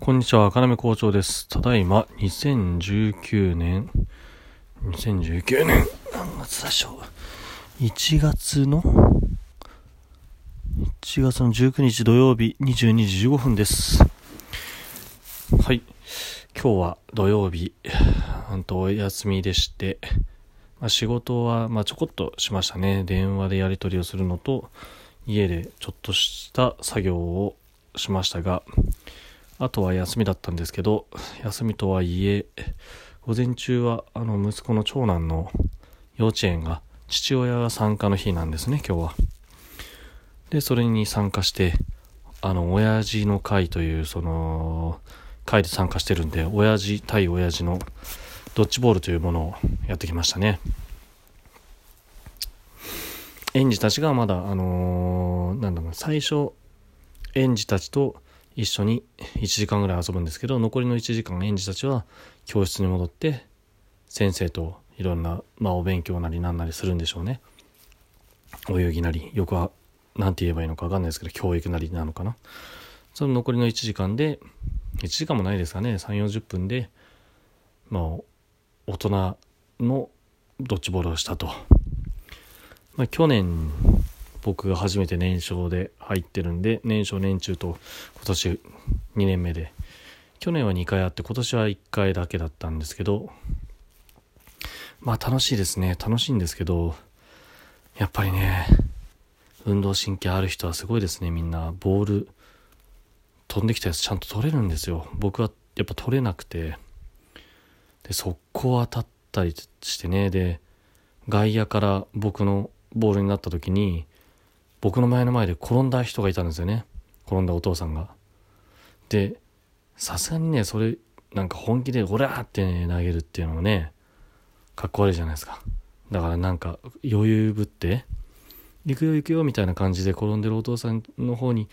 こんにちは、赤目校長です。ただいま、2019年、2019年、何月でしょう。1月の、1月の19日土曜日、22時15分です。はい。今日は土曜日、ほんとお休みでして、まあ、仕事は、まあ、ちょこっとしましたね。電話でやり取りをするのと、家でちょっとした作業をしましたが、あとは休みだったんですけど、休みとはいえ、午前中はあの息子の長男の幼稚園が父親が参加の日なんですね、今日は。で、それに参加して、あの、親父の会という、その、会で参加してるんで、親父対親父のドッジボールというものをやってきましたね。園児たちがまだ、あのーなんだろう、最初、園児たちと一緒に1時間ぐらい遊ぶんですけど残りの1時間園児たちは教室に戻って先生といろんな、まあ、お勉強なりなんなりするんでしょうね。泳ぎなりよくは何て言えばいいのか分かんないですけど教育なりなのかな。その残りの1時間で1時間もないですかね。3 4 0分でまあ大人のドッジボールをしたと、まあ、去年僕が初めて年少で入ってるんで年少年中と今年2年目で。去年は2回あって今年は1回だけだったんですけどまあ楽しいですね。楽しいんですけどやっぱりね運動神経ある人はすごいですね。みんなボール飛んできたやつちゃんと取れるんですよ。僕はやっぱ取れなくて。で速攻当たったりしてね。で外野から僕のボールになった時に僕の前の前で転んだ人がいたんですよね。転んだお父さんが。でさすがにねそれなんか本気で「オラ!」って、ね、投げるっていうのもねかっこ悪いじゃないですか。だからなんか余裕ぶって「行くよ行くよ」みたいな感じで転んでるお父さんの方に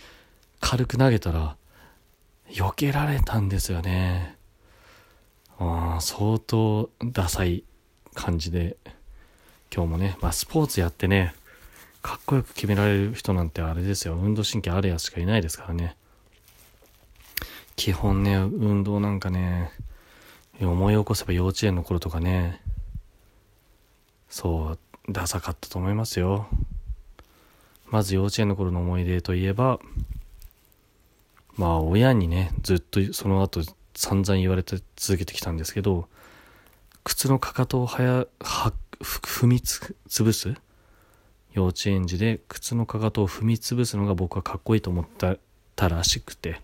軽く投げたら避けられたんですよね。あ相当ダサい感じで今日もね、まあ、スポーツやってねかっこよく決められる人なんてあれですよ。運動神経あるやつしかいないですからね。基本ね運動なんかね思い起こせば幼稚園の頃とかねそうダサかったと思いますよ。まず幼稚園の頃の思い出といえばまあ親にねずっとその後散々言われて続けてきたんですけど靴のかかとをはやは踏みつ潰す幼稚園児で靴のかかとを踏み潰すのが僕はかっこいいと思ったたらしくて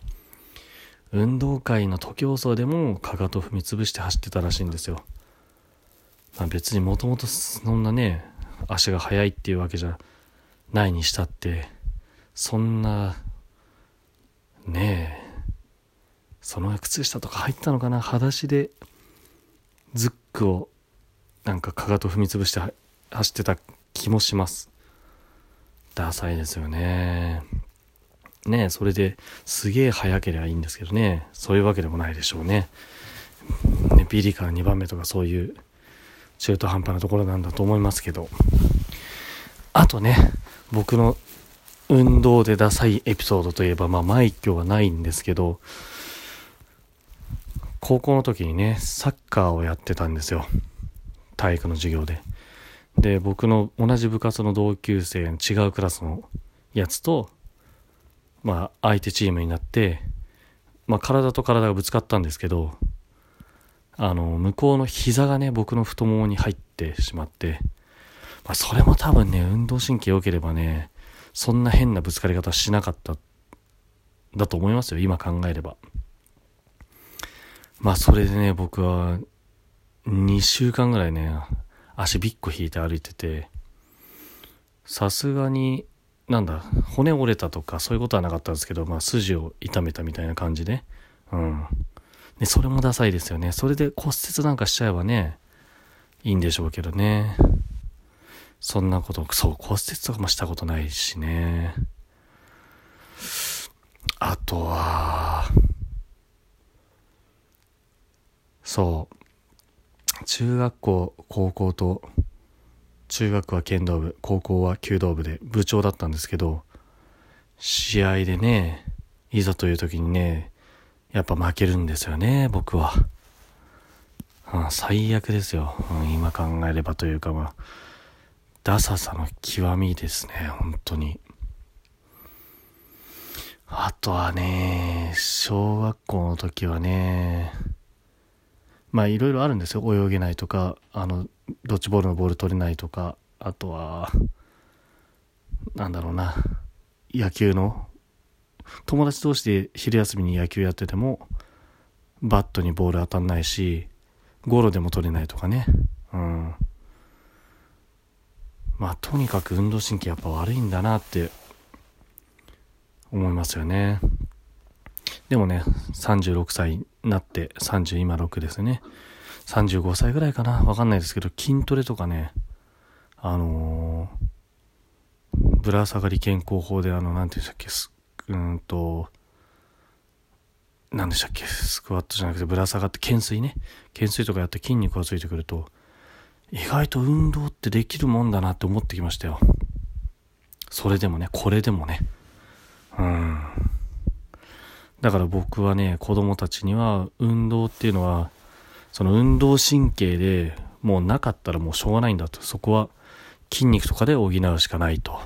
運動会の徒競走でもかかとを踏み潰して走ってたらしいんですよ、まあ、別にもともとそんなね足が速いっていうわけじゃないにしたってそんなねえその靴下とか入ったのかな裸足でズックをなんかかかと踏み潰して走ってた気もします。ダサいですよね。ねそれですげえ速ければいいんですけどね。そういうわけでもないでしょうね。ねビリから2番目とかそういう中途半端なところなんだと思いますけど。あとね僕の運動でダサいエピソードといえばまあ枚挙はないんですけど高校の時にねサッカーをやってたんですよ。体育の授業で。で僕の同じ部活の同級生の違うクラスのやつとまあ相手チームになってまあ体と体がぶつかったんですけどあの向こうの膝がね僕の太ももに入ってしまって、まあ、それも多分ね運動神経良ければねそんな変なぶつかり方しなかっただと思いますよ今考えれば。まあそれでね僕は2週間ぐらいね足びっこ引いて歩いててさすがになんだ骨折れたとかそういうことはなかったんですけど、まあ、筋を痛めたみたいな感じで。うん。でそれもダサいですよね。それで骨折なんかしちゃえばねいいんでしょうけどね。そんなことそう骨折とかもしたことないしね。あとはそう。中学校高校と中学は剣道部高校は弓道部で部長だったんですけど試合でねいざという時にねやっぱ負けるんですよね、僕は。うん、最悪ですよ、うん、今考えればというかまあ、ダサさの極みですね、本当に。あとはね、小学校の時はね、まあいろいろあるんですよ。泳げないとか、あの、ドッジボールのボール取れないとか、あとは、なんだろうな、野球の、友達同士で昼休みに野球やってても、バットにボール当たんないし、ゴロでも取れないとかね。うん。まあとにかく運動神経やっぱ悪いんだなって思いますよね。でもね、36歳になって、30今6ですね。35歳ぐらいかなわかんないですけど、筋トレとかね、あのー、ぶら下がり健康法で、あの、なんていうんでしたっけ、す、うんと、なんでしたっけ、スクワットじゃなくてぶら下がって懸垂ね。懸垂とかやって筋肉がついてくると、意外と運動ってできるもんだなって思ってきましたよ。それでもね、これでもね。うん。だから僕はね、子供たちには運動っていうのは、その運動神経でもうなかったらもうしょうがないんだと。そこは筋肉とかで補うしかないと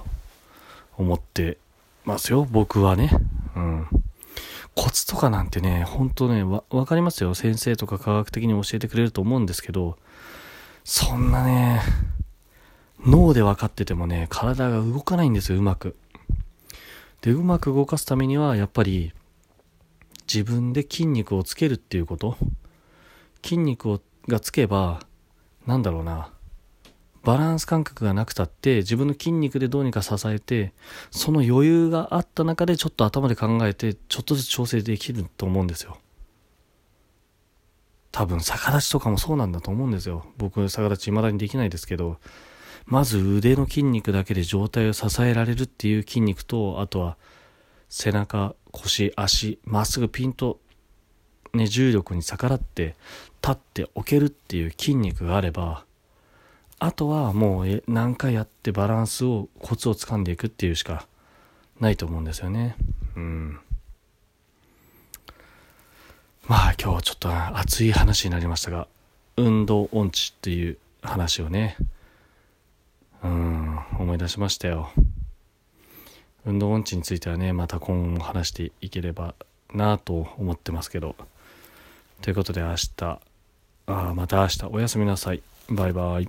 思ってますよ、僕はね。うん。コツとかなんてね、ほんとね、わ、わかりますよ。先生とか科学的に教えてくれると思うんですけど、そんなね、脳で分かっててもね、体が動かないんですよ、うまく。で、うまく動かすためには、やっぱり、自分で筋肉をつけるっていうこと？筋肉をがつけば、なんだろうな。バランス感覚がなくたって自分の筋肉でどうにか支えてその余裕があった中でちょっと頭で考えてちょっとずつ調整できると思うんですよ多分逆立ちとかもそうなんだと思うんですよ僕逆立ち未だにできないですけどまず腕の筋肉だけで上体を支えられるっていう筋肉と、あとは背中、腰、足、まっすぐピンと、ね、重力に逆らって立って置けるっていう筋肉があれば、あとはもう何回やってバランスを、コツをつかんでいくっていうしかないと思うんですよね。うん。まあ今日はちょっと熱い話になりましたが、運動音痴っていう話をね、うん、思い出しましたよ。運動音痴についてはね、また今後話していければなと思ってますけど。ということで明日、あまた明日おやすみなさい。バイバイ。